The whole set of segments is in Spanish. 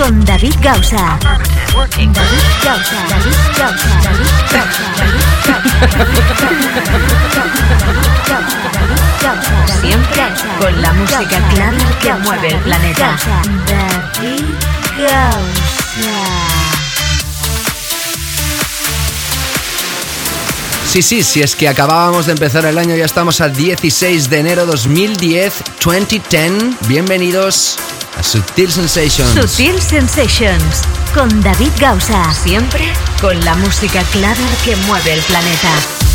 con David Gausa. David Gausa. David Gausa. David Gausa. Siempre con la música clara que mueve el planeta. David Gausa. Sí, sí, si es que acabábamos de empezar el año, ya estamos a 16 de enero 2010, 2010. Bienvenidos Sutil Sensations. Sutil Sensations con David Gausa. Siempre con la música clara que mueve el planeta.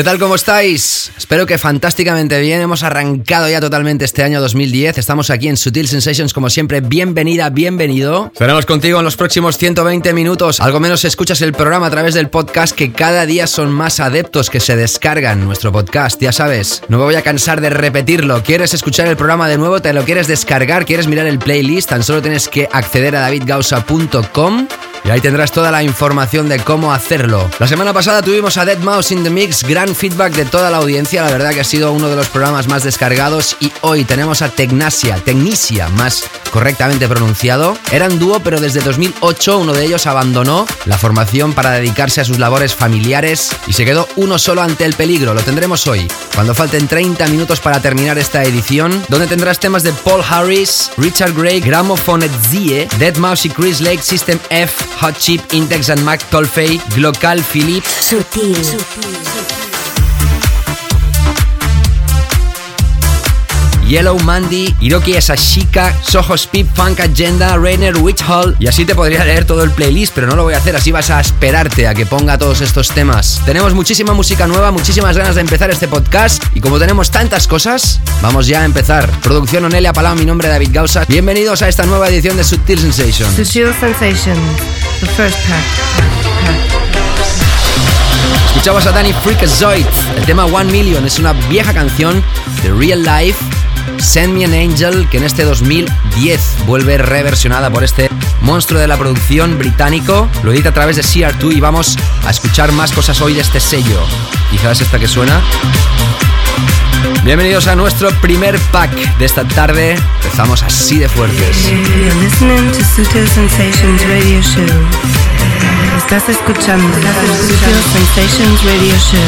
¿Qué tal? ¿Cómo estáis? Espero que fantásticamente bien. Hemos arrancado ya totalmente este año 2010. Estamos aquí en Sutil Sensations como siempre. Bienvenida, bienvenido. Estaremos contigo en los próximos 120 minutos. Algo menos escuchas el programa a través del podcast que cada día son más adeptos que se descargan nuestro podcast. Ya sabes, no me voy a cansar de repetirlo. ¿Quieres escuchar el programa de nuevo? ¿Te lo quieres descargar? ¿Quieres mirar el playlist? Tan solo tienes que acceder a davidgausa.com ahí tendrás toda la información de cómo hacerlo. La semana pasada tuvimos a Dead Mouse in the Mix, gran feedback de toda la audiencia, la verdad que ha sido uno de los programas más descargados y hoy tenemos a Tecnasia, Tecnisia más correctamente pronunciado. Eran dúo, pero desde 2008 uno de ellos abandonó la formación para dedicarse a sus labores familiares y se quedó uno solo ante el peligro. Lo tendremos hoy, cuando falten 30 minutos para terminar esta edición, donde tendrás temas de Paul Harris, Richard Gray, Gramophone Zie, Dead Mouse y Chris Lake, System F, Hot Chip, Intex and Mac Tolfei, Glocal Philip. Sutil. Yellow Mandy, Hiroki Asashika, Soho Speed, Funk Agenda, Rainer Witch Hall. Y así te podría leer todo el playlist, pero no lo voy a hacer, así vas a esperarte a que ponga todos estos temas. Tenemos muchísima música nueva, muchísimas ganas de empezar este podcast. Y como tenemos tantas cosas, vamos ya a empezar. Producción Onelia Palau, mi nombre es David Gausa. Bienvenidos a esta nueva edición de Subtil Sensations. Sutil Sensations, the first pack. Escuchabas a Danny Freakazoid. El tema One Million es una vieja canción de Real Life. Send Me an Angel, que en este 2010 vuelve reversionada por este monstruo de la producción británico. Lo edita a través de CR2 y vamos a escuchar más cosas hoy de este sello. Quizás esta que suena. Bienvenidos a nuestro primer pack de esta tarde. Empezamos así de fuertes. Estás escuchando Sensations Radio Show.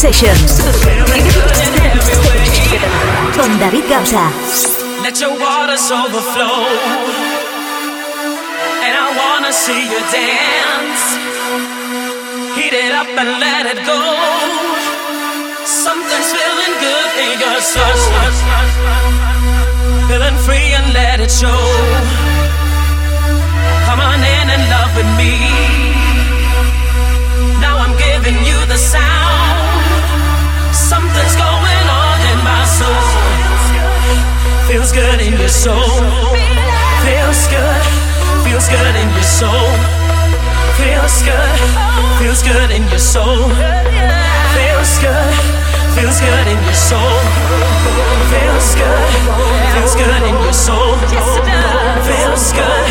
Sensations. Con David Gausa. Let your waters overflow. And I wanna see you dance. Heat it up and let it go. Something's feeling good in your soul. Feeling free and let it show. Your soul. Feels good. Feels good in your soul. Feels good. Feels good in your soul. Feels good. Feels good in your soul. Feels good. Feels good in your soul. Feels good.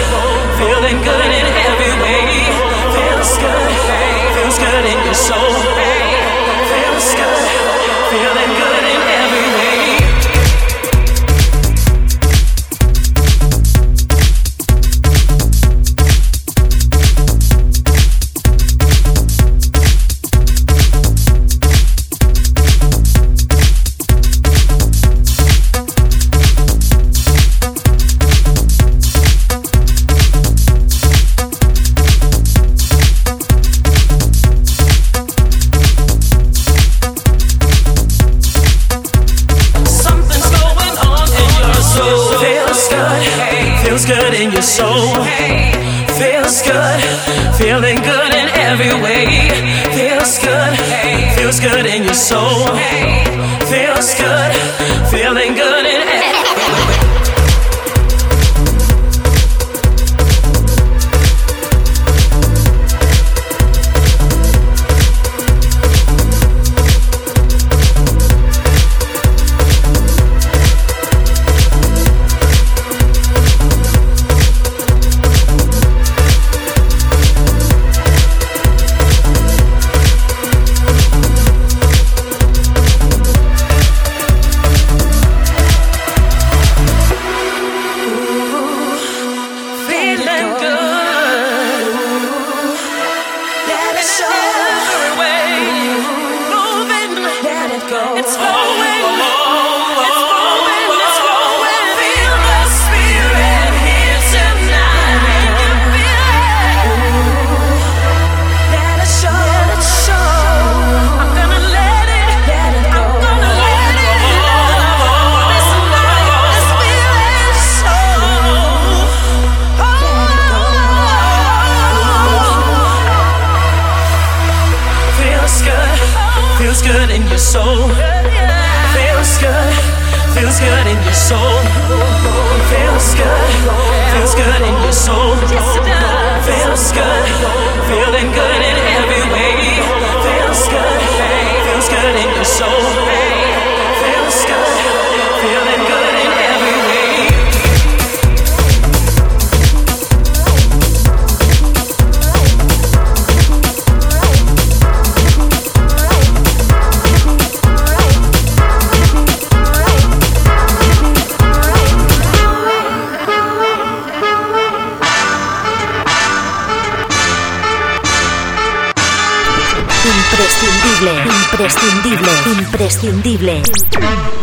Imprescindible.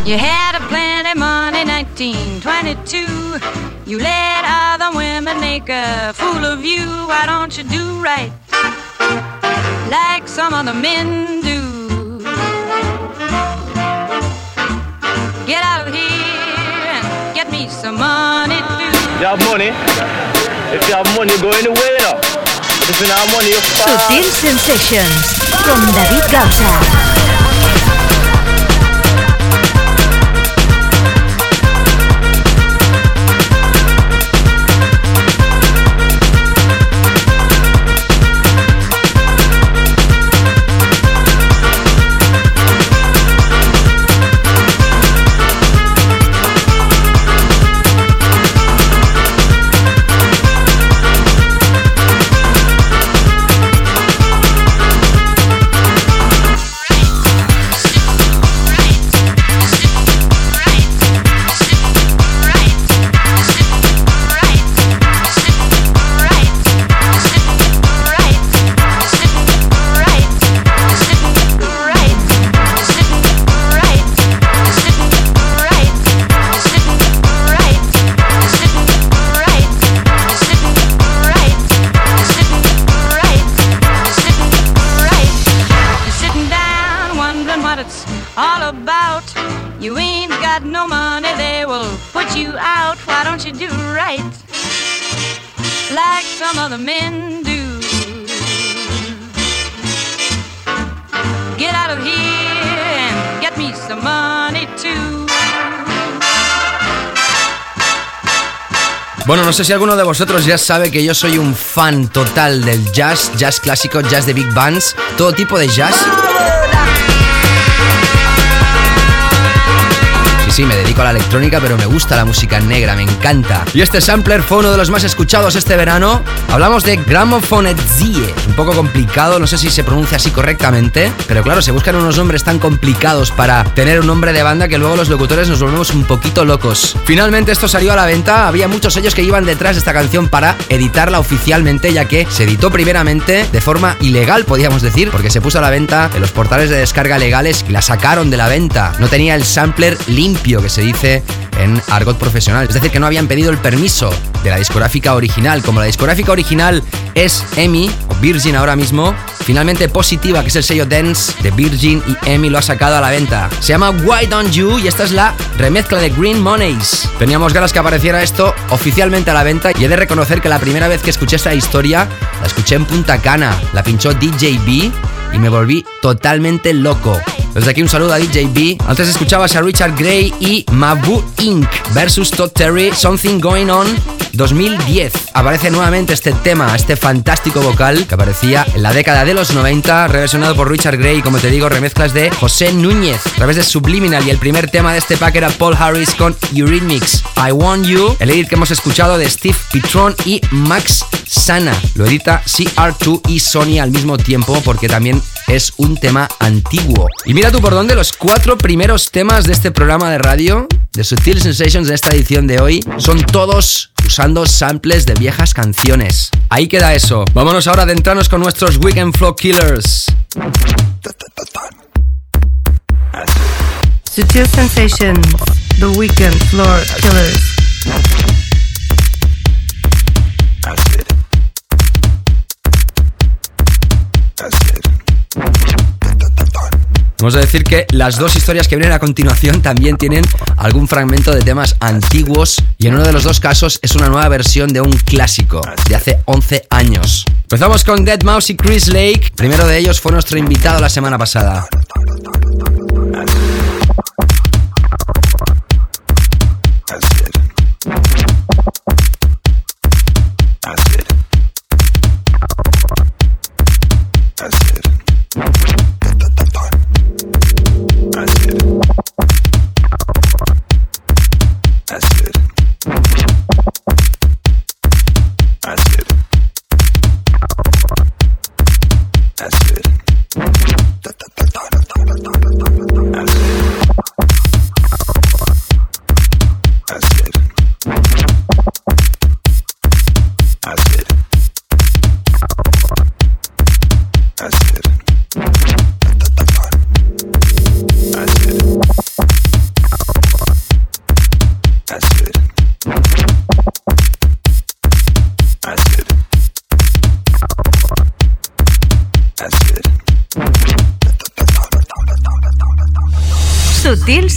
You had a plenty money 1922. You let other women make a fool of you. Why don't you do right like some other men do? Get out of here and get me some money too. You have money? If you have money, go anywhere, you know. But if you don't have money, you Sutil Sensations con David Gausa. Bueno, no sé si alguno de vosotros ya sabe que yo soy un fan total del jazz, jazz clásico, jazz de big bands, todo tipo de jazz. Sí, me dedico a la electrónica, pero me gusta la música negra, me encanta. Y este sampler fue uno de los más escuchados este verano. Hablamos de Grammophonezie. Un poco complicado, no sé si se pronuncia así correctamente, pero claro, se buscan unos nombres tan complicados para tener un nombre de banda que luego los locutores nos volvemos un poquito locos. Finalmente esto salió a la venta, había muchos sellos que iban detrás de esta canción para editarla oficialmente, ya que se editó primeramente de forma ilegal, podríamos decir, porque se puso a la venta en los portales de descarga legales y la sacaron de la venta. No tenía el sampler limpio que se dice en argot profesional. Es decir, que no habían pedido el permiso de la discográfica original. Como la discográfica original es EMI, o Virgin ahora mismo, finalmente Positiva, que es el sello dance de Virgin y EMI, lo ha sacado a la venta. Se llama Why Don't You y esta es la remezcla de Green Monies. Teníamos ganas que apareciera esto oficialmente a la venta y he de reconocer que la primera vez que escuché esta historia la escuché en Punta Cana. La pinchó DJ B y me volví totalmente loco. Desde aquí un saludo a DJ B. Antes escuchabas a Richard Gray y Mabu Inc. versus Todd Terry, Something Going On 2010. Aparece nuevamente este tema, este fantástico vocal que aparecía en la década de los 90, reversionado por Richard Gray y como te digo, remezclas de José Núñez a través de Subliminal y el primer tema de este pack era Paul Harris con Eurythmics. I Want You, el edit que hemos escuchado de Steve Pitron y Max Sana. Lo edita CR2 y Sony al mismo tiempo porque también es un tema antiguo. Y mira tú por dónde los cuatro primeros temas de este programa de radio, de Sutil Sensations de esta edición de hoy, son todos usando samples de viejas canciones. Ahí queda eso. Vámonos ahora a adentrarnos con nuestros Weekend Flow Killers. Sutil Sensations, The Weekend Floor Killers. Vamos a decir que las dos historias que vienen a continuación también tienen algún fragmento de temas antiguos y en uno de los dos casos es una nueva versión de un clásico de hace 11 años. Empezamos con Dead Mouse y Chris Lake. Primero de ellos fue nuestro invitado la semana pasada.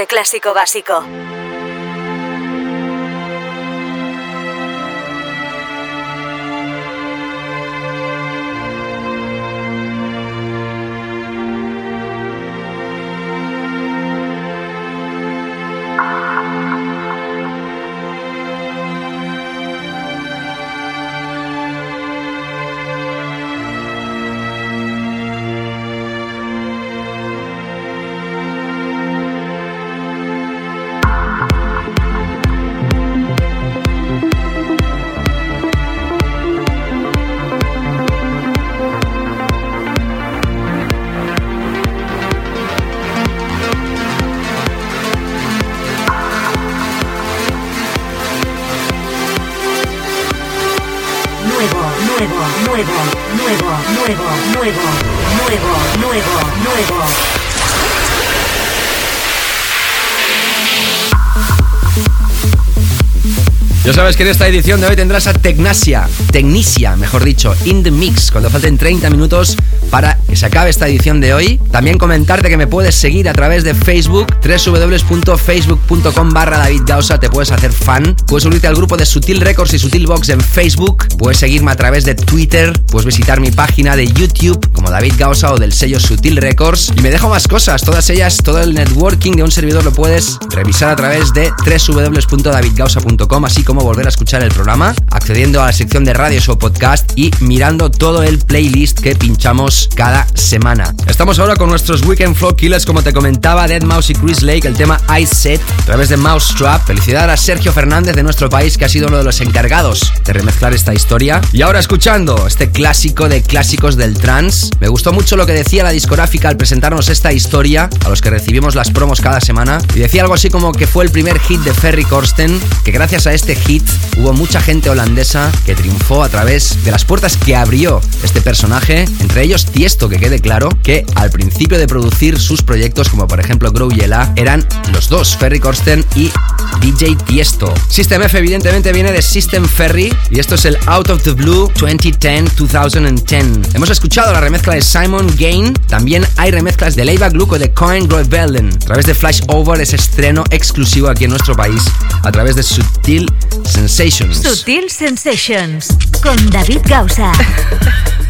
Este clásico básico. Sabes que en esta edición de hoy tendrás a Tecnasia, Tecnicia, mejor dicho, in the mix, cuando falten 30 minutos para que se acabe esta edición de hoy. También comentarte que me puedes seguir a través de Facebook, www.facebook.com barra David te puedes hacer fan, puedes unirte al grupo de Sutil Records y Sutil Box en Facebook, puedes seguirme a través de Twitter, puedes visitar mi página de YouTube como David Gausa o del sello Sutil Records. Y me dejo más cosas, todas ellas, todo el networking de un servidor lo puedes revisar a través de www.davidgausa.com, así como volver a escuchar el programa, accediendo a la sección de radios o podcast y mirando todo el playlist que pinchamos cada semana. Estamos ahora con nuestros Weekend Flow Killers, como te comentaba, Dead Mouse y Chris Lake, el tema I Set, a través de Mousetrap. Felicidad a Sergio Fernández de nuestro país, que ha sido uno de los encargados de remezclar esta historia. Y ahora escuchando este clásico de clásicos del trance. Me gustó mucho lo que decía la discográfica al presentarnos esta historia, a los que recibimos las promos cada semana. Y decía algo así como que fue el primer hit de Ferry Corsten, que gracias a este hit hubo mucha gente holandesa que triunfó a través de las puertas que abrió este personaje, entre ellos Tiesto, que quede claro que al principio de producir sus proyectos, como por ejemplo Grow Yela, eran los dos, Ferry Corsten y DJ Tiesto. System F evidentemente viene de System Ferry y esto es el Out of the Blue 2010-2010. Hemos escuchado la remezcla de Simon Gain, también hay remezclas de Leiva Gluco de Coin Rebellion, a través de Flash Over, ese estreno exclusivo aquí en nuestro país, a través de Sutil Sensations. Sutil Sensations con David Gausa.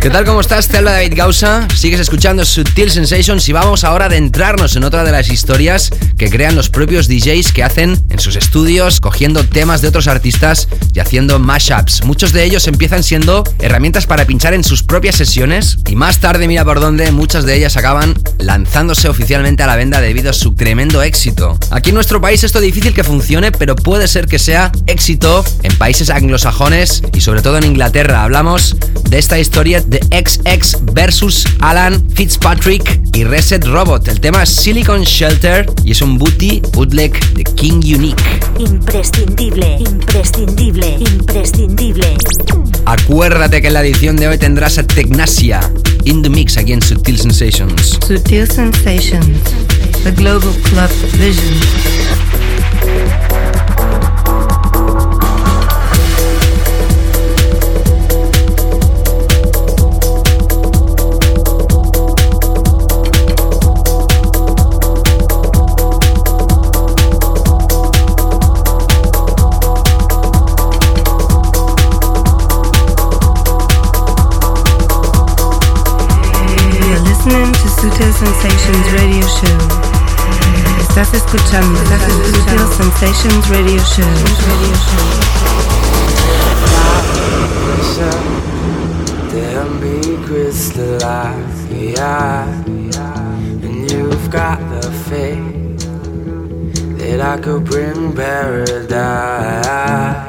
¿Qué tal? ¿Cómo estás? Te David Gausa. Sigues escuchando Sutil Sensations y vamos ahora a adentrarnos en otra de las historias que crean los propios DJs que hacen en sus estudios, cogiendo temas de otros artistas y haciendo mashups. Muchos de ellos empiezan siendo herramientas para pinchar en sus propias sesiones y más tarde, mira por dónde, muchas de ellas acaban lanzándose oficialmente a la venda debido a su tremendo éxito. Aquí en nuestro país esto es difícil que funcione, pero puede ser que sea éxito en países anglosajones y sobre todo en Inglaterra. Hablamos de esta historia de XX versus Alan Fitzpatrick y Reset Robot. El tema es Silicon Shelter y es un booty bootleg de King Unique. Imprescindible, imprescindible, imprescindible. Acuérdate que en la edición de hoy tendrás a Tecnasia in the mix aquí en Sutil Sensations. Sutil Sensations, the Global Club Vision. Listening to Sutil Sensations radio show. Estás escuchando Sutil Sensations Radio Show. Radio Show. They'll be crystallized, yeah. And you've got the faith that I could bring paradise.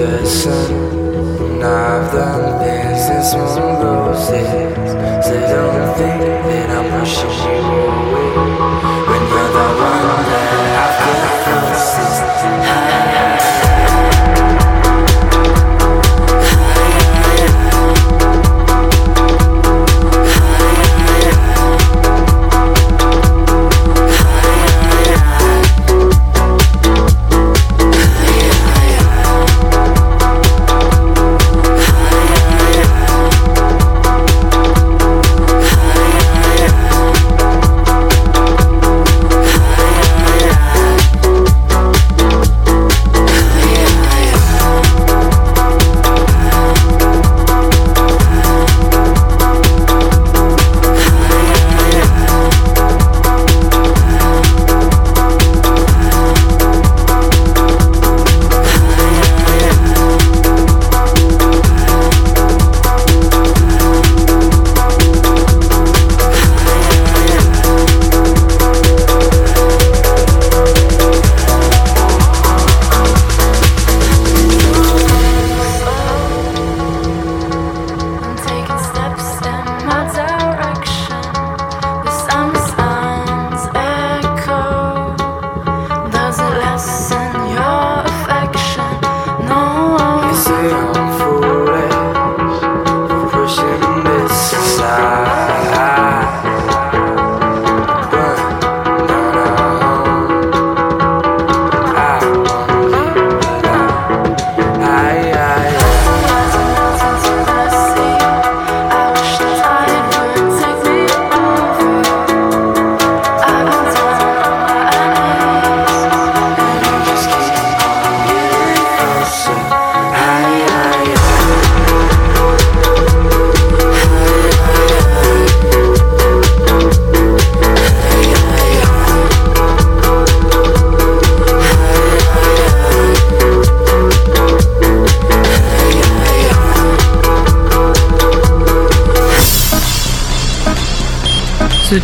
The sun. And I've done things in small doses. So don't think that I'm pushing you away. When you're the one that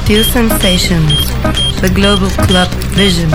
Sutil Sensations, the Global Club Vision.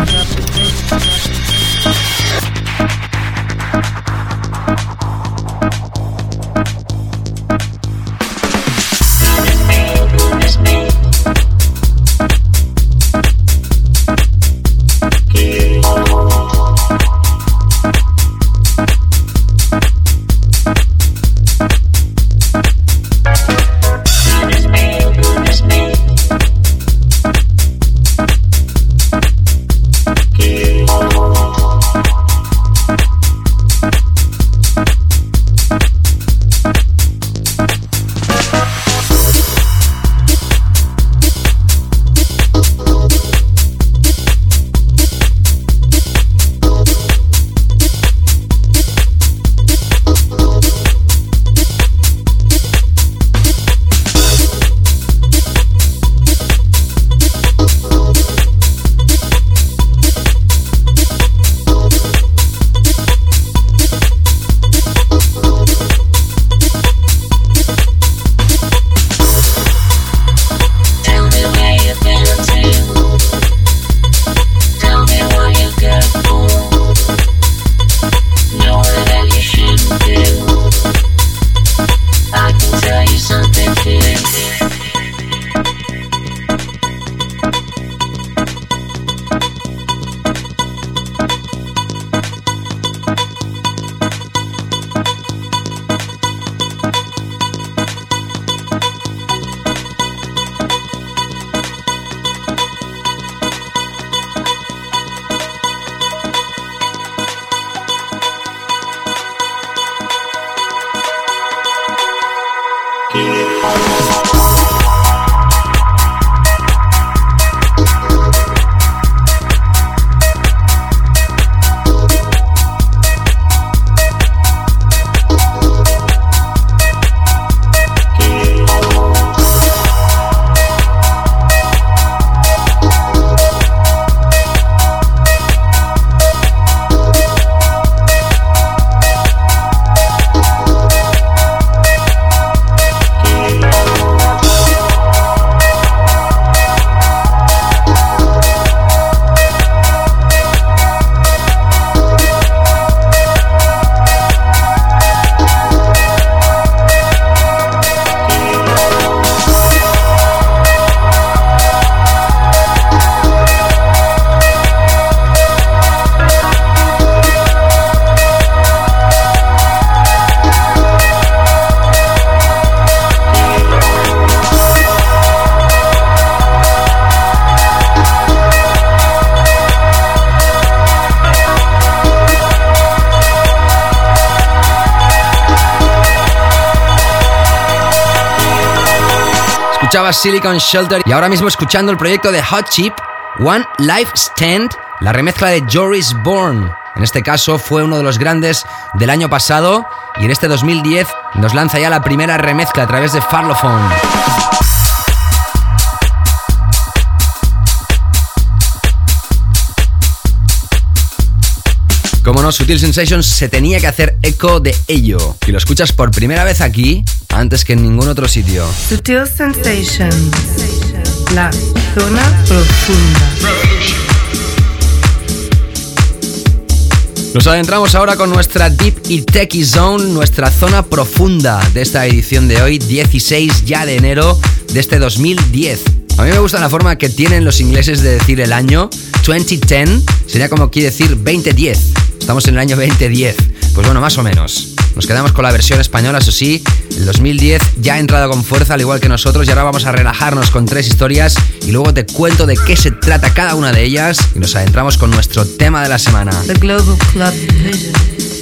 Escuchabas Silicon Shelter y ahora mismo escuchando el proyecto de Hot Chip, One Life Stand, la remezcla de Joris Bourne. En este caso fue uno de los grandes del año pasado y en este 2010 nos lanza ya la primera remezcla a través de Farlophone. Como no, Sutil Sensations se tenía que hacer eco de ello. Y lo escuchas por primera vez aquí, antes que en ningún otro sitio. Sutil Sensations, la zona profunda. Nos adentramos ahora con nuestra Deep y Techie Zone, nuestra zona profunda de esta edición de hoy, 16 ya de enero de este 2010. A mí me gusta la forma que tienen los ingleses de decir el año. 2010 sería como quiere decir 2010. Estamos en el año 2010. Pues bueno, más o menos. Nos quedamos con la versión española, eso sí. El 2010 ya ha entrado con fuerza, al igual que nosotros, y ahora vamos a relajarnos con tres historias y luego te cuento de qué se trata cada una de ellas y nos adentramos con nuestro tema de la semana. The Global Club Vision.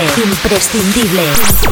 Imprescindible.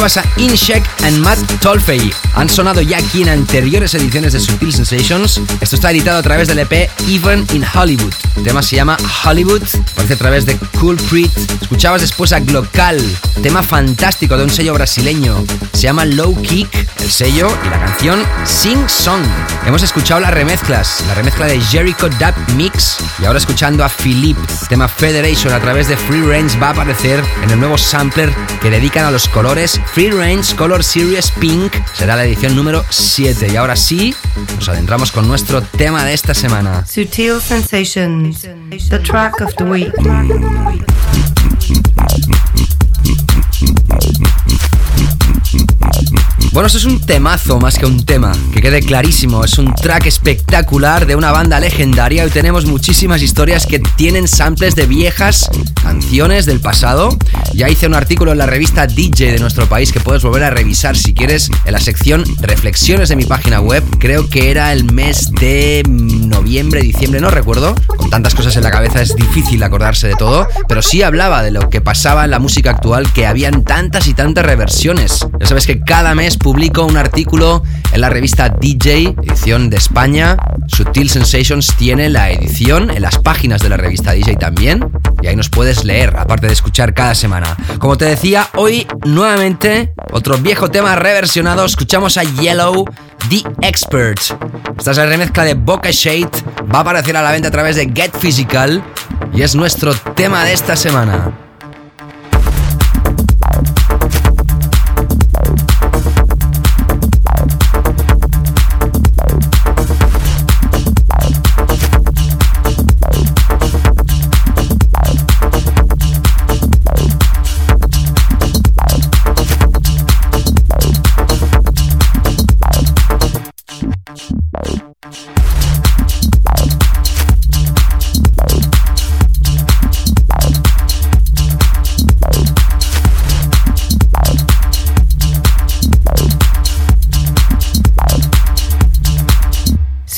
Escuchabas a Inshek and Matt Tolfey. Han sonado ya aquí en anteriores ediciones de Sutil Sensations. Esto está editado a través del EP Even in Hollywood. El tema se llama Hollywood, aparece a través de Cool Creed. Escuchabas después a Glocal, tema fantástico de un sello brasileño. Se llama Low Kick, el sello y la canción Sing Song. Hemos escuchado las remezclas, la remezcla de Jericho Dub Mix y ahora escuchando a Philip, tema Federation a través de Free Range va a aparecer en el nuevo sampler que dedican a los colores Free Range Color Series Pink será la edición número 7. Y ahora sí, nos adentramos con nuestro tema de esta semana. Sutil Sensations, the track of the week. Bueno, es un temazo más que un tema, que quede clarísimo. Es un track espectacular de una banda legendaria. Hoy tenemos muchísimas historias que tienen samples de viejas canciones del pasado. Ya hice un artículo en la revista DJ de nuestro país que puedes volver a revisar si quieres en la sección Reflexiones de mi página web. Creo que era el mes de noviembre, diciembre, no recuerdo. Con tantas cosas en la cabeza es difícil acordarse de todo, pero sí hablaba de lo que pasaba en la música actual, que habían tantas y tantas reversiones. Ya sabes que cada mes publico un artículo en la revista DJ, edición de España. Sutil Sensations tiene la edición en las páginas de la revista DJ también. Y ahí nos puedes leer, aparte de escuchar cada semana. Como te decía, hoy nuevamente otro viejo tema reversionado. Escuchamos a Yellow, The Expert. Esta es la remezcla de Boca Shade. Va a aparecer a la venta a través de Get Physical. Y es nuestro tema de esta semana.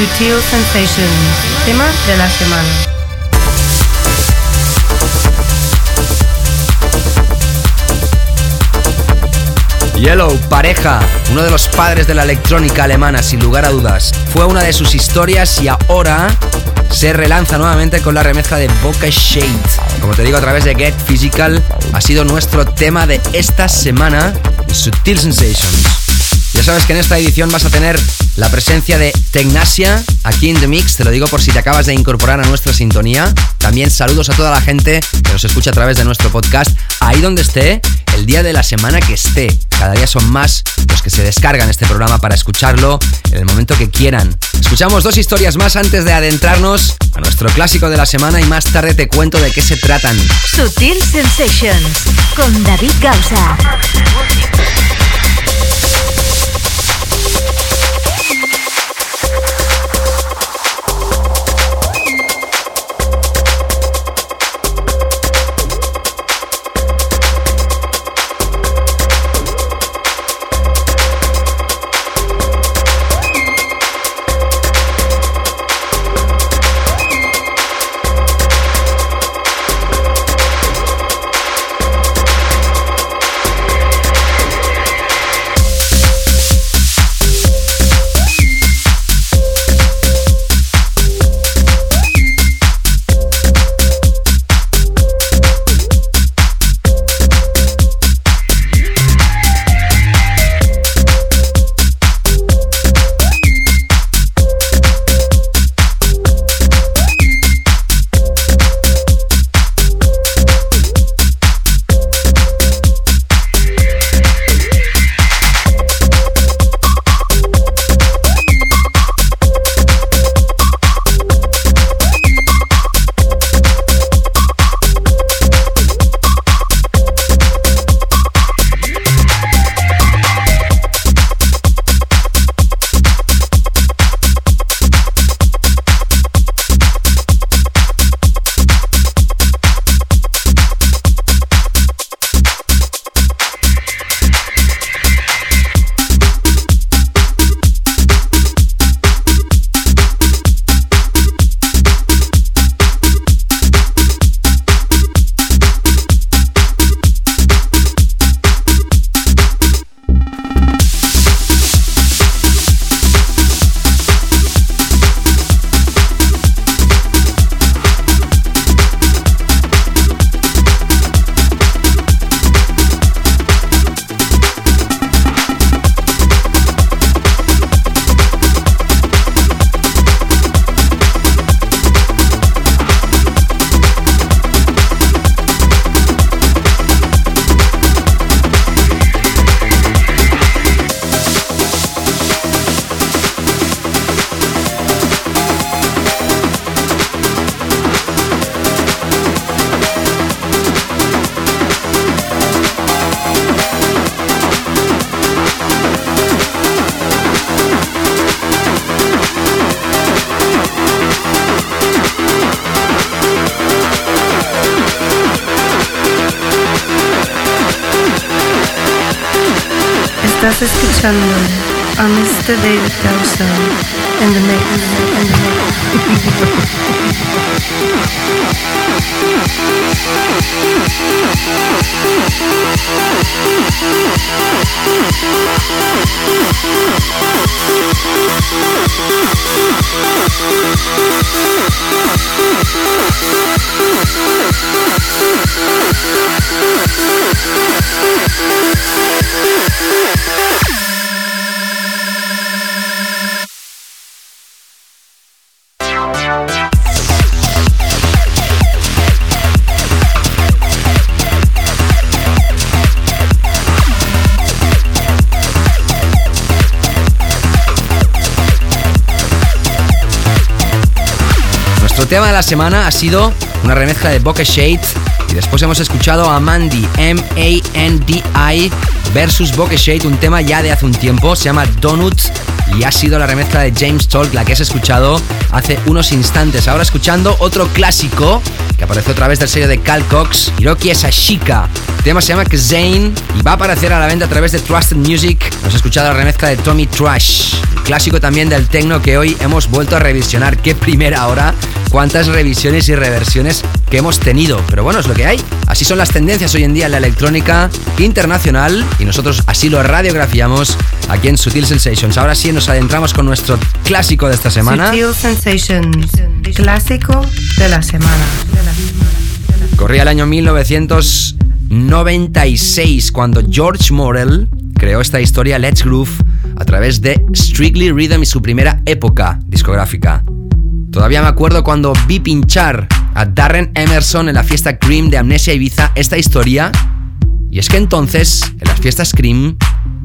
Sutil Sensations, tema de la semana. Yellow, pareja, uno de los padres de la electrónica alemana, sin lugar a dudas. Fue una de sus historias y ahora se relanza nuevamente con la remezcla de Boca Shade. Como te digo, a través de Get Physical, ha sido nuestro tema de esta semana, Sutil Sensations. Ya sabes que en esta edición vas a tener la presencia de Tecnasia aquí en The Mix. Te lo digo por si te acabas de incorporar a nuestra sintonía. También saludos a toda la gente que nos escucha a través de nuestro podcast. Ahí donde esté, el día de la semana que esté. Cada día son más los que se descargan este programa para escucharlo en el momento que quieran. Escuchamos dos historias más antes de adentrarnos a nuestro clásico de la semana y más tarde te cuento de qué se tratan. Sutil Sensations con David Gausa. Semana ha sido una remezcla de Bokeh Shade y después hemos escuchado a Mandy, M-A-N-D-I versus Bokeh Shade, un tema ya de hace un tiempo, se llama Donut y ha sido la remezcla de James Talk la que has escuchado hace unos instantes. Ahora escuchando otro clásico que aparece otra vez del sello de Cal Cox, Hiroki Sashika. El tema se llama Zane y va a aparecer a la venta a través de Trusted Music. Hemos escuchado la remezcla de Tommy Trash, clásico también del techno que hoy hemos vuelto a revisionar. Qué primera hora, cuántas revisiones y reversiones que hemos tenido. Pero bueno, es lo que hay. Así son las tendencias hoy en día en la electrónica internacional y nosotros así lo radiografiamos aquí en Sutil Sensations. Ahora sí nos adentramos con nuestro clásico de esta semana. Sutil Sensations, clásico de la semana. Corría el año 1996 cuando George Morel creó esta historia Let's Groove a través de Strictly Rhythm y su primera época discográfica. Todavía me acuerdo cuando vi pinchar a Darren Emerson en la fiesta Cream de Amnesia Ibiza esta historia. Y es que entonces, en las fiestas Cream,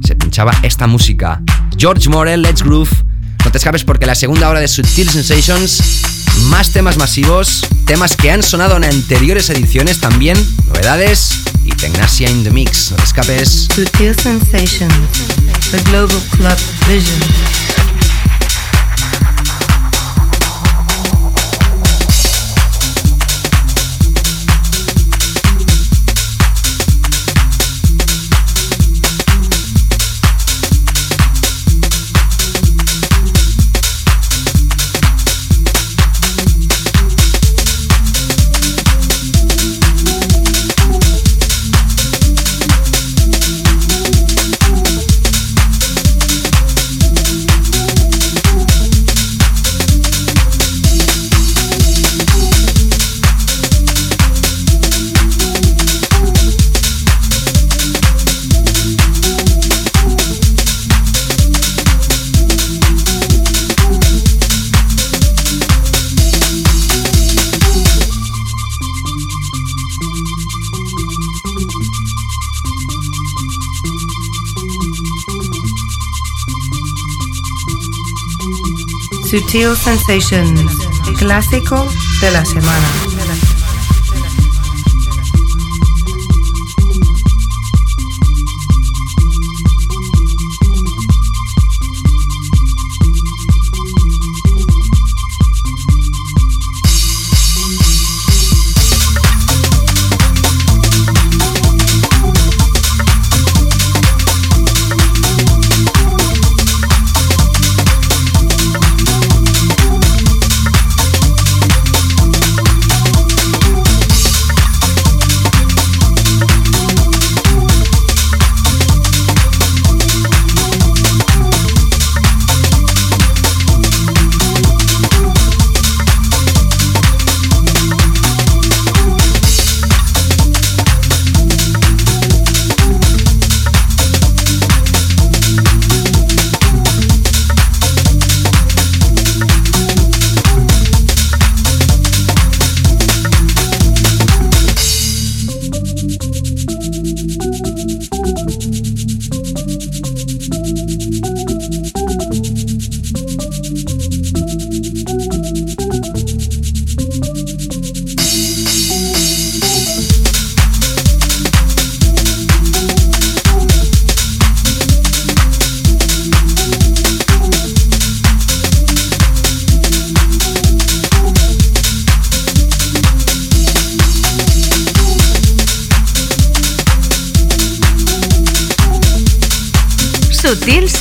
se pinchaba esta música. George Morel, Let's Groove. No te escapes porque la segunda hora de Sutil Sensations, más temas masivos, temas que han sonado en anteriores ediciones también, novedades y Tecnasia in the Mix. No te escapes. Sutil Sensations, the Global Club Vision. Sutil Sensations, clásico de la semana.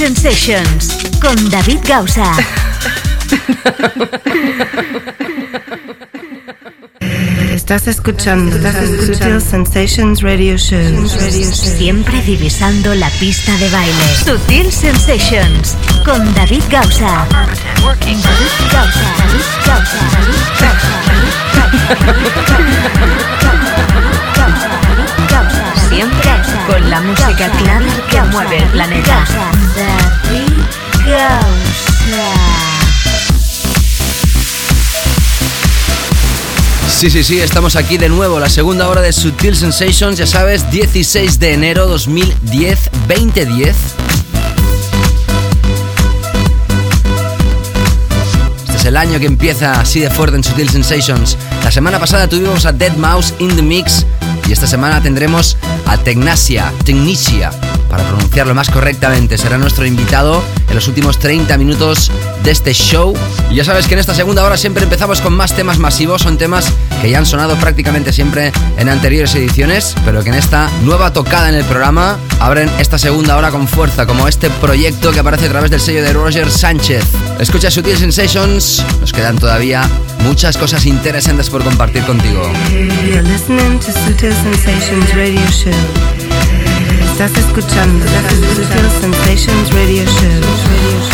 Sensations con David Gausa. Estás escuchando Sutil Sensations Radio Show. Siempre divisando la pista de baile. Sutil Sensations con David Gausa. Working David Gausa. David Gausa. David Gausa. Siempre con la música clara que mueve el planeta. Sí, sí, sí, estamos aquí de nuevo, la segunda hora de Sutil Sensations, ya sabes, 16 de enero 2010, 2010. Este Sensations, el año que empieza así de fuerte en Sutil Sensations. La semana pasada tuvimos a Dead Mouse in the Mix y esta semana tendremos a Tecnasia, Tecnicia, para pronunciarlo más correctamente. Será nuestro invitado en los últimos 30 minutos de este show. Y ya sabes que en esta segunda hora siempre empezamos con más temas masivos, son temas que ya han sonado prácticamente siempre en anteriores ediciones, pero que en esta nueva tocada en el programa abren esta segunda hora con fuerza, como este proyecto que aparece a través del sello de Roger Sánchez. Escucha Sutil Sensations, nos quedan todavía muchas cosas interesantes por compartir contigo. Estás escuchando la Sensations Radio Show.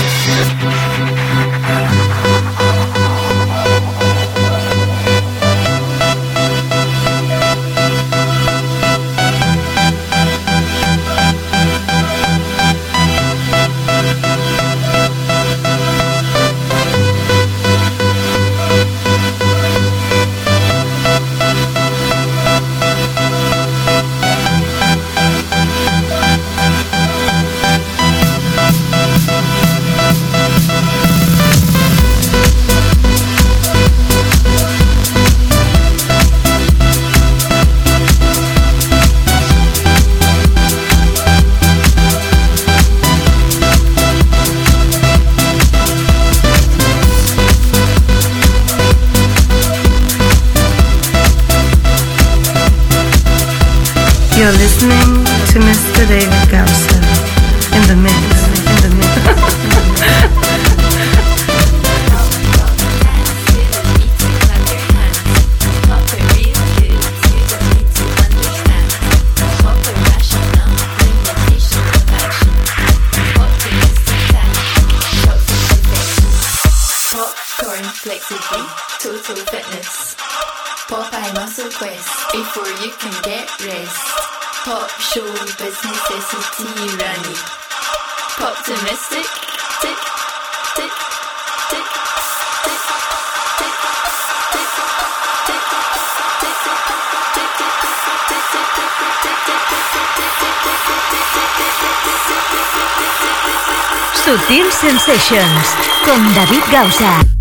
Gausa.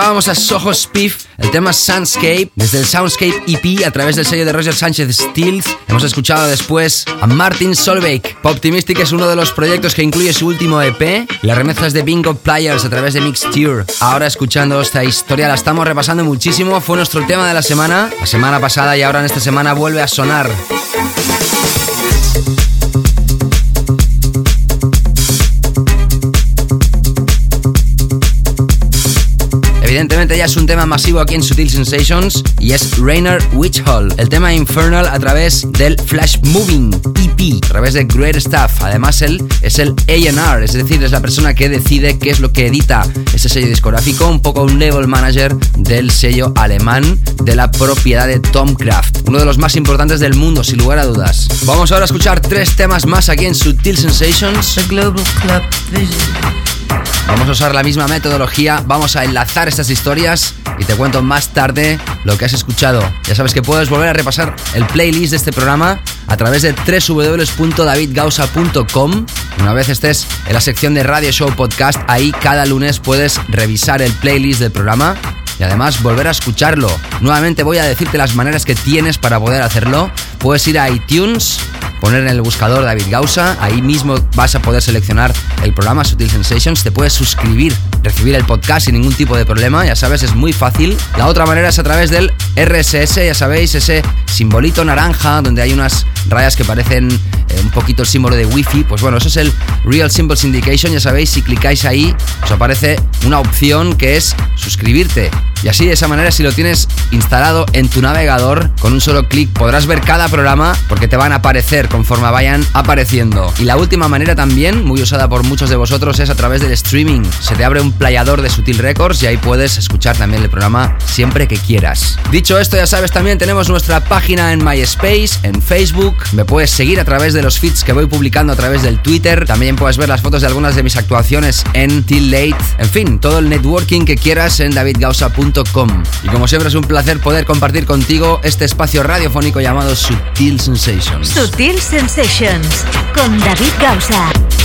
Escuchábamos a Soho Spiff, el tema Soundscape, desde el Soundscape EP a través del sello de Roger Sánchez Steels. Hemos escuchado después a Martin Solveig. Poptimistic es uno de los proyectos que incluye su último EP, las remezclas de Bingo Players a través de Mixture. Ahora escuchando esta historia la estamos repasando muchísimo, fue nuestro tema de la semana, la semana pasada y ahora en esta semana vuelve a sonar. Evidentemente ya es un tema masivo aquí en Sutil Sensations y es Rainer Witch Hall, el tema Infernal a través del Flash Moving EP, a través de Great Stuff. Además él es el A&R, es decir, es la persona que decide qué es lo que edita ese sello discográfico, un poco un level manager del sello alemán de la propiedad de Tom Craft, uno de los más importantes del mundo, sin lugar a dudas. Vamos ahora a escuchar tres temas más aquí en Sutil Sensations. Vamos a usar la misma metodología, vamos a enlazar estas historias y te cuento más tarde lo que has escuchado. Ya sabes que puedes volver a repasar el playlist de este programa a través de www.davidgausa.com. Una vez estés en la sección de Radio Show Podcast, ahí cada lunes puedes revisar el playlist del programa y además volver a escucharlo. Nuevamente voy a decirte las maneras que tienes para poder hacerlo. Puedes ir a iTunes, poner en el buscador David Gausa, ahí mismo vas a poder seleccionar el programa Sutil Sensations, te puedes suscribir, recibir el podcast sin ningún tipo de problema, ya sabes, es muy fácil. La otra manera es a través del RSS, ya sabéis, ese simbolito naranja donde hay unas rayas que parecen eh, un poquito el símbolo de Wi-Fi, pues bueno, eso es el Real Symbols Indication, ya sabéis, si clicáis ahí os aparece una opción que es suscribirte. Y así de esa manera si lo tienes instalado en tu navegador, con un solo clic podrás ver cada programa porque te van a aparecer conforme vayan apareciendo. Y la última manera también, muy usada por muchos de vosotros, es a través del streaming. Se te abre un playador de Sutil Records y ahí puedes escuchar también el programa siempre que quieras. Dicho esto, ya sabes, también tenemos nuestra página en MySpace, en Facebook. Me puedes seguir a través de los feeds que voy publicando a través del Twitter. También puedes ver las fotos de algunas de mis actuaciones en Till Late. En fin, todo el networking que quieras en y como siempre es un placer poder compartir contigo este espacio radiofónico llamado Sutil Sensations. Sutil Sensations con David Gausa.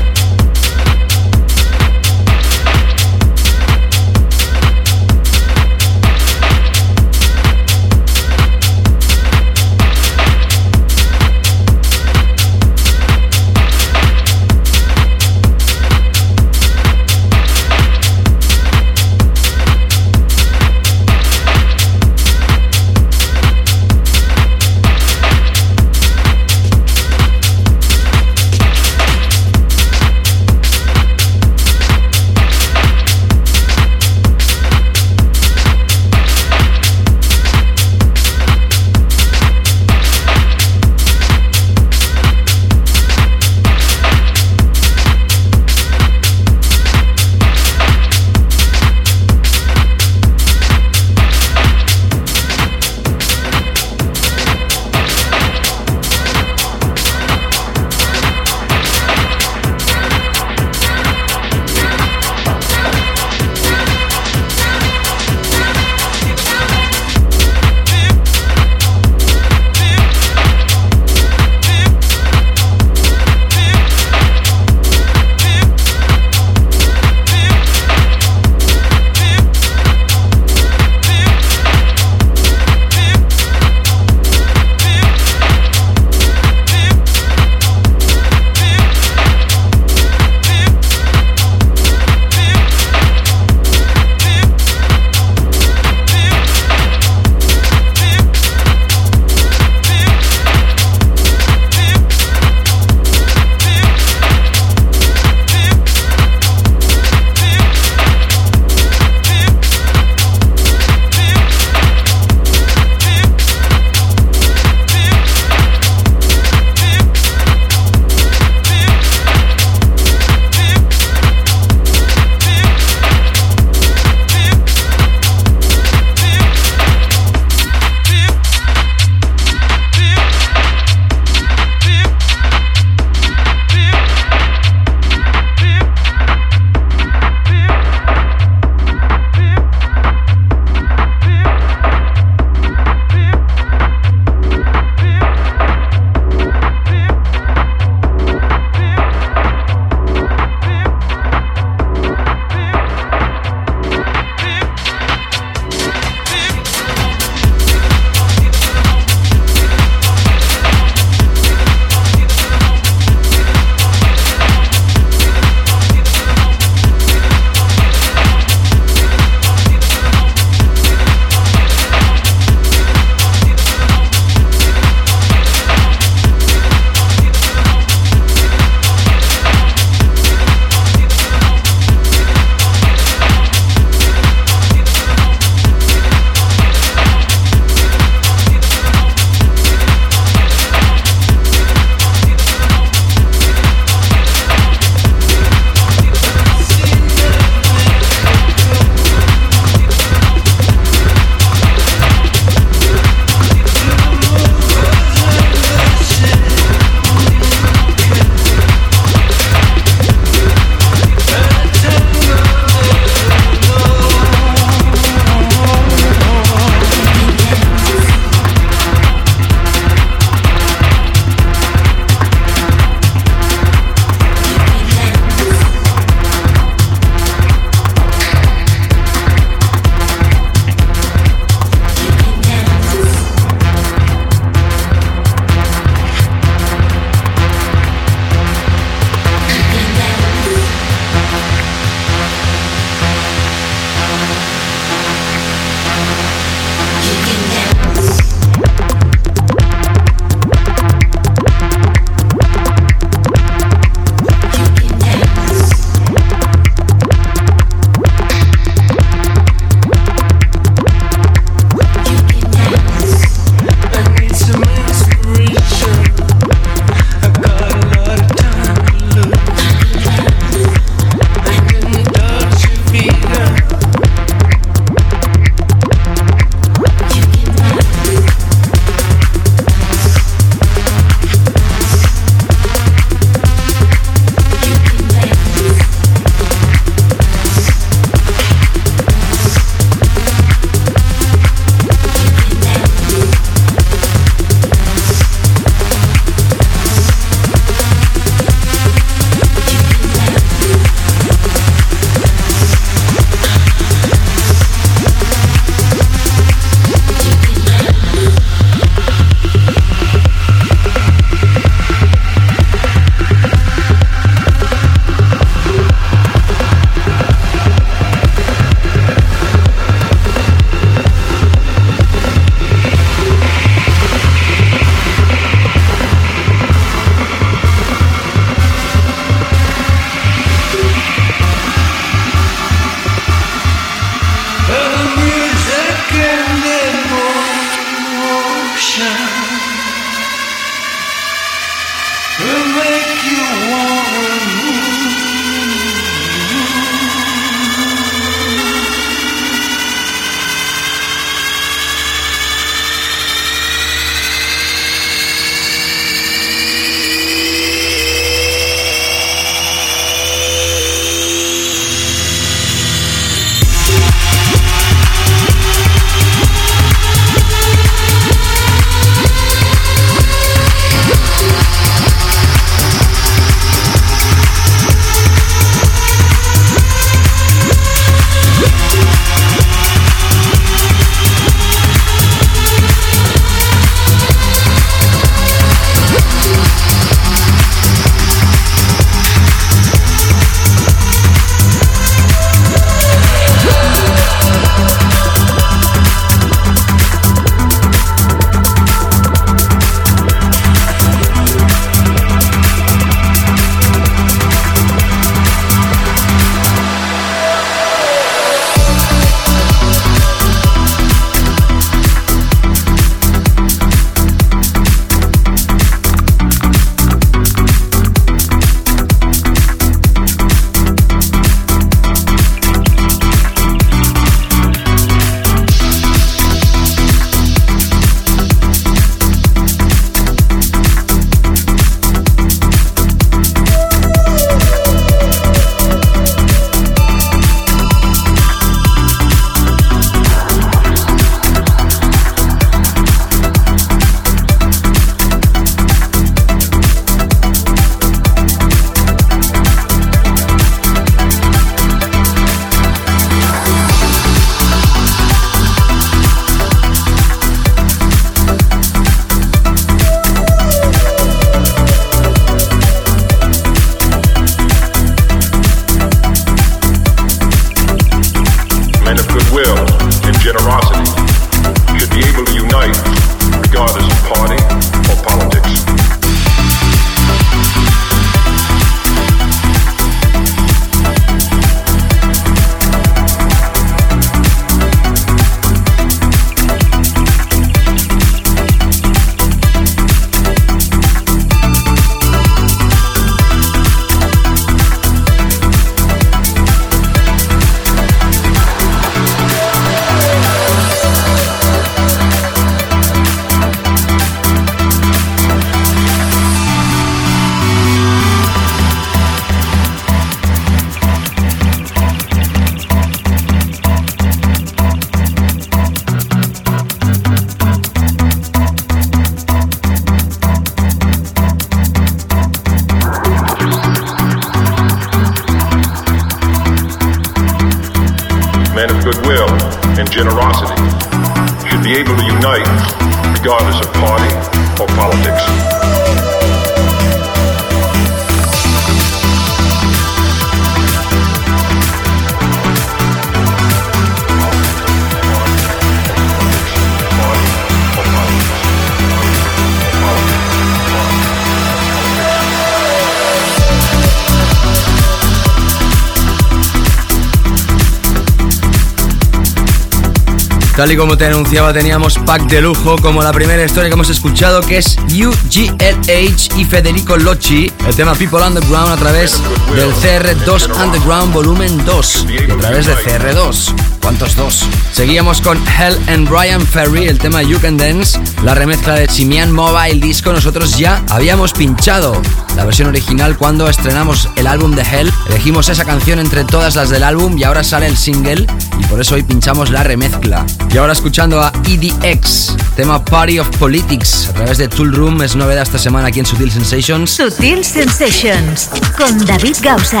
Tal y como te anunciaba, teníamos pack de lujo, como la primera historia que hemos escuchado, que es UGLH y Federico Locci, el tema People Underground a través del CR2 Underground Volumen 2 y a través de CR2. ¿Cuántos dos? Seguíamos con Hell and Ryan Ferry, el tema You Can Dance, la remezcla de Simian Mobile Disco. Nosotros ya habíamos pinchado la versión original cuando estrenamos el álbum de Hell. Elegimos esa canción entre todas las del álbum y ahora sale el single y por eso hoy pinchamos la remezcla. Y ahora escuchando a EDX, tema Party of Politics a través de Tool Room, es novedad esta semana aquí en Sutil Sensations. Sutil Sensations con David Gausa.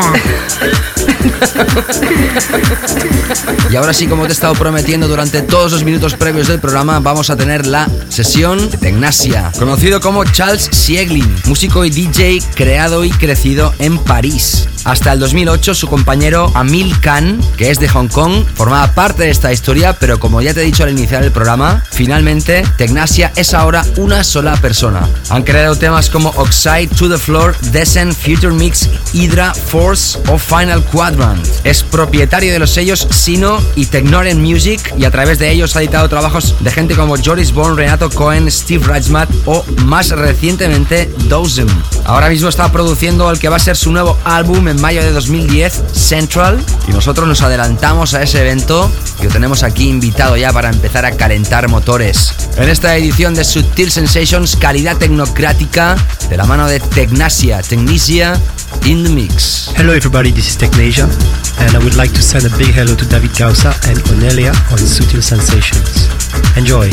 y ahora sí, como te he estado prometiendo durante todos los minutos previos del programa, vamos a tener la sesión de Tecnasia, conocido como Charles Sieglin, músico y DJ creado y crecido en París. Hasta el 2008 su compañero Amil Khan, que es de Hong Kong, formaba parte de esta historia, pero como ya te he dicho al iniciar el programa, finalmente Tecnasia es ahora una sola persona. Han creado temas como Oxide, To the Floor, Descent, Future Mix, Hydra, Force o Final Quadrant. Es propietario de los sellos Sino y Technoren Music y a través de ellos ha editado trabajos de gente como Joris Bourne, Renato Cohen, Steve Rajmat o más recientemente Dozen. Ahora mismo está produciendo el que va a ser su nuevo álbum en mayo de 2010, Central, y nosotros nos adelantamos a ese evento y lo tenemos aquí invitado ya para empezar a calentar motores. En esta edición de Subtil Sensations, calidad tecnocrática de la mano de Tecnasia, Tecnisia in the mix. Hello everybody, this is Technasia, and I would like to send a big hello to David Gausa and Onelia on Sutil Sensations. Enjoy!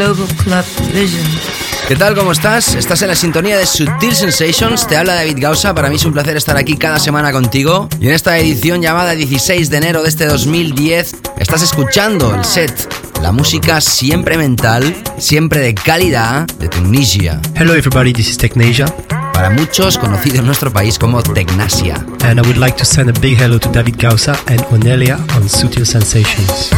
Global Club Vision. ¿Qué tal? ¿Cómo estás? Estás en la sintonía de Sutil Sensations. Te habla David Gausa. Para mí es un placer estar aquí cada semana contigo. Y en esta edición llamada 16 de enero de este 2010, estás escuchando el set, la música siempre mental, siempre de calidad de Tecnasia. Hello everybody, this is Tecnasia. Para muchos conocido en nuestro país como Tecnasia. And I would like to send a big hello to David Gausa and Onelia on Sutil Sensations.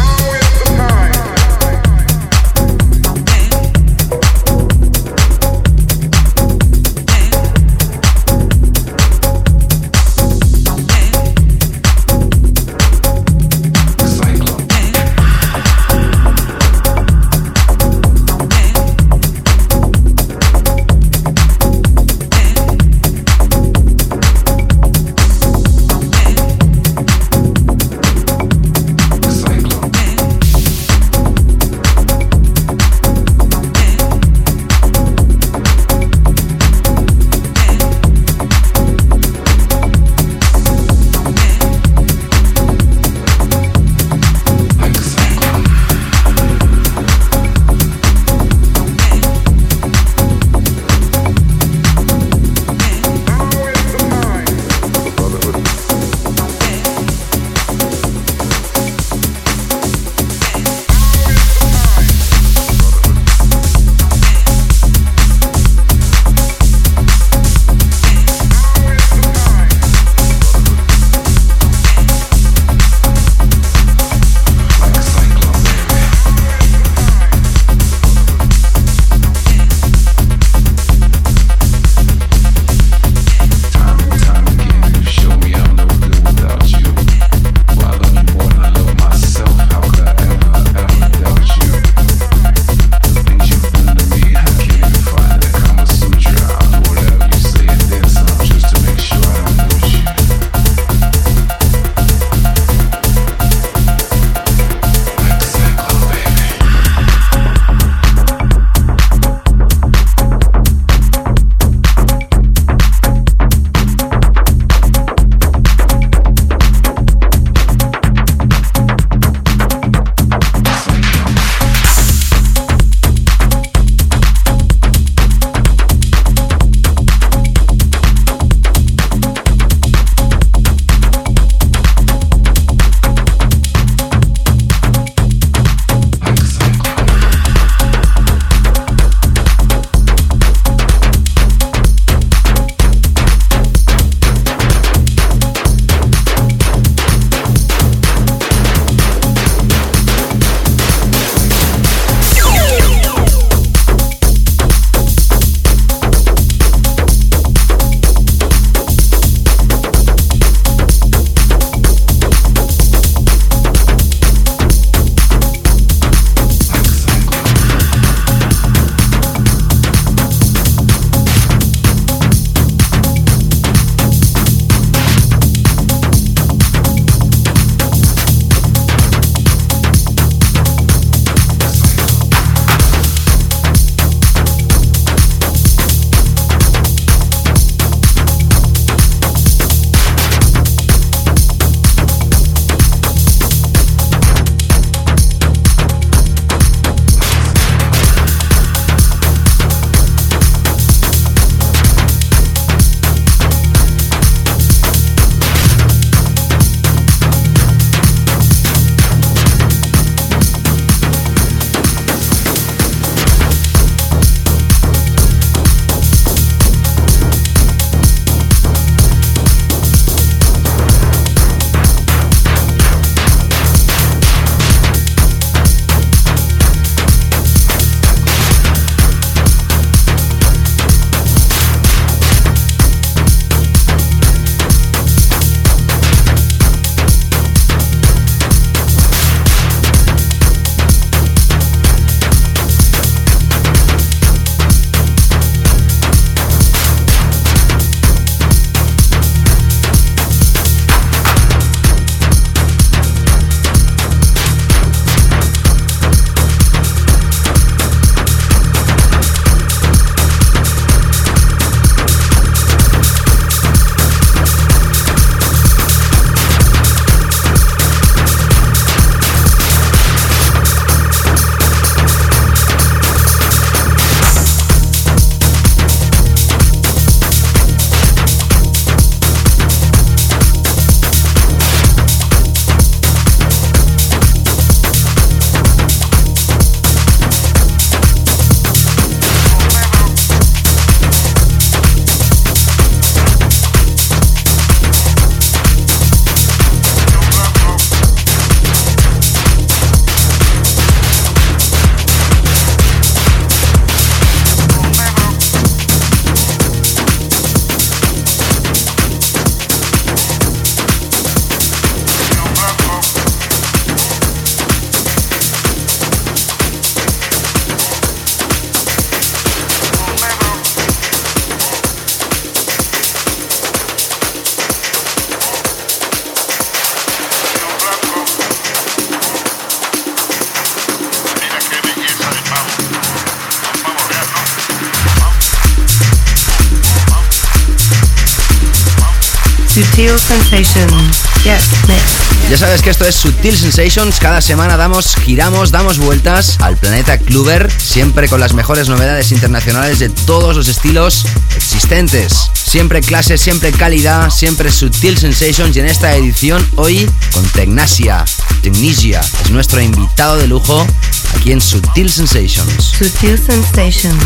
Sutil Sensations. Yes, next. Ya sabes que esto es Sutil Sensations. Cada semana damos, giramos, damos vueltas al planeta Kluber, siempre con las mejores novedades internacionales de todos los estilos existentes. Siempre clase, siempre calidad, siempre Sutil Sensations y en esta edición hoy con Tecnasia. Tecnisia es nuestro invitado de lujo aquí en Sutil Sensations. Sutil Sensations,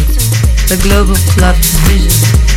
the Global Club Division.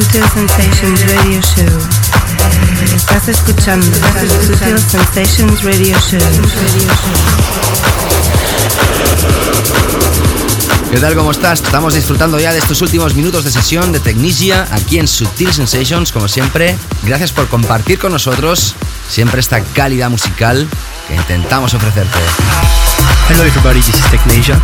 Sutil Sensations Radio Show. Estás escuchando Sutil Sensations Radio Show. ¿Qué tal? ¿Cómo estás? Estamos disfrutando ya de estos últimos minutos de sesión de Technisia aquí en Sutil Sensations, como siempre. Gracias por compartir con nosotros siempre esta calidad musical que intentamos ofrecerte. Hello everybody, this is Technesia.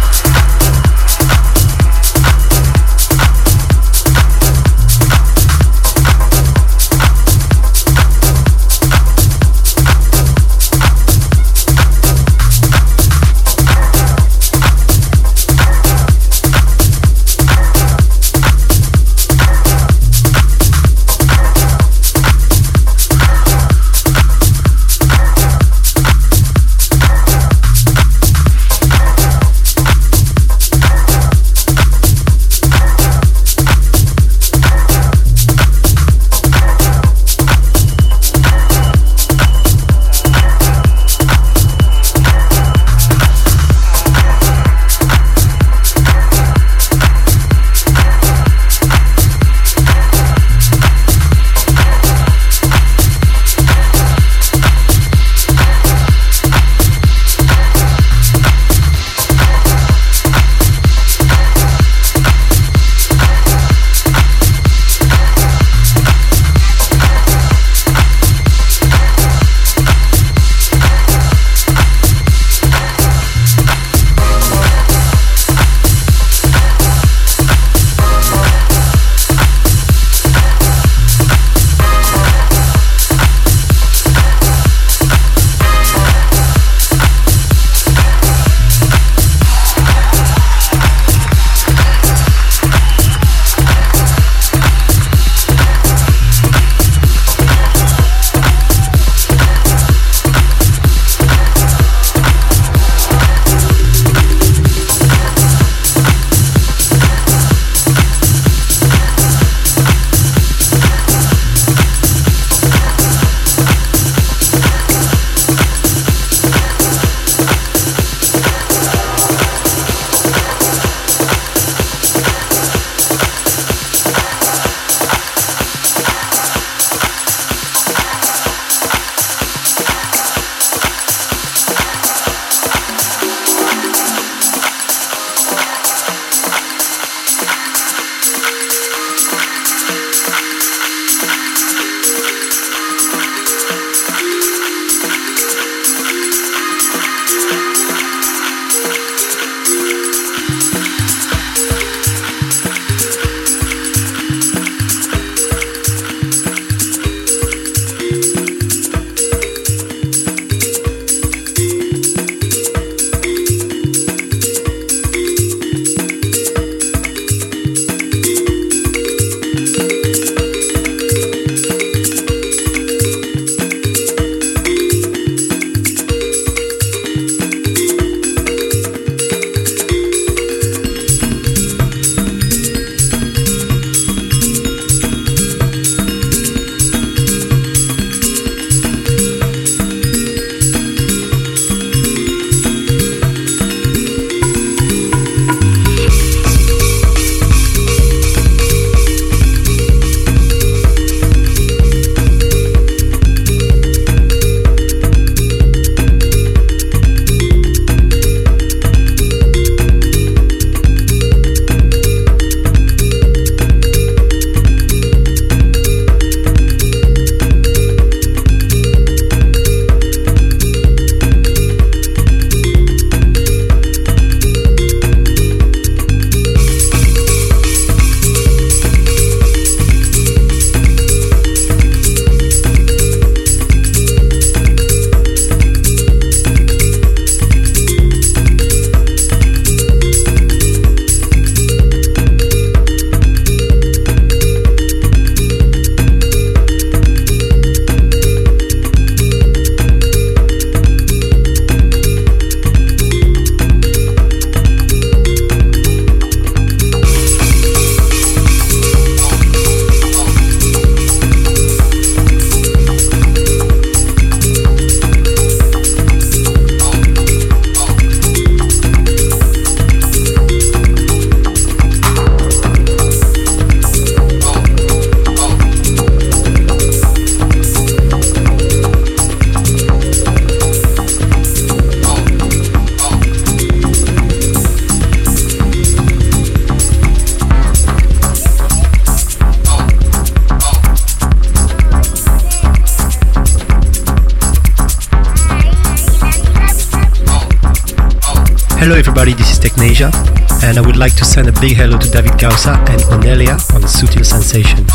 Send a big hello to David Gausa and Onelia on Sutil Sensations.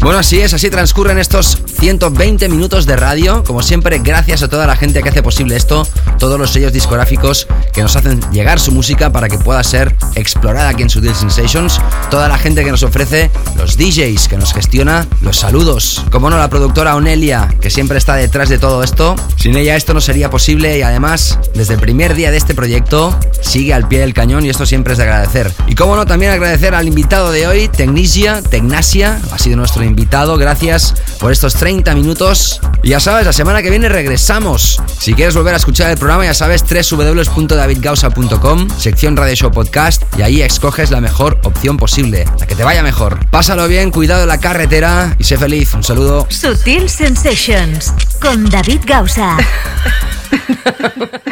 Bueno, así es, así transcurren estos 120 minutos de radio. Como siempre, gracias a toda la gente que hace posible esto, todos los sellos discográficos que nos hacen llegar su música para que pueda ser explorada aquí en Sutil Sensations, toda la gente que nos ofrece los DJs, que nos gestiona los saludos, como no la productora Onelia, que siempre está detrás de todo esto. Sin ella esto no sería posible y además, desde el primer día de este proyecto, sigue al pie del cañón y esto siempre es de agradecer. Y como no, también agradecer al invitado de hoy, Tecnisia, Tecnasia, ha sido nuestro invitado. Gracias por estos 30 minutos. Y ya sabes, la semana que viene regresamos. Si quieres volver a escuchar el programa, ya sabes, www.davidgausa.com, sección Radio Show Podcast, y ahí escoges la mejor opción posible, la que te vaya mejor. Pásalo bien, cuidado en la carretera y sé feliz. Un saludo. Sutil Sensations con David Gausa.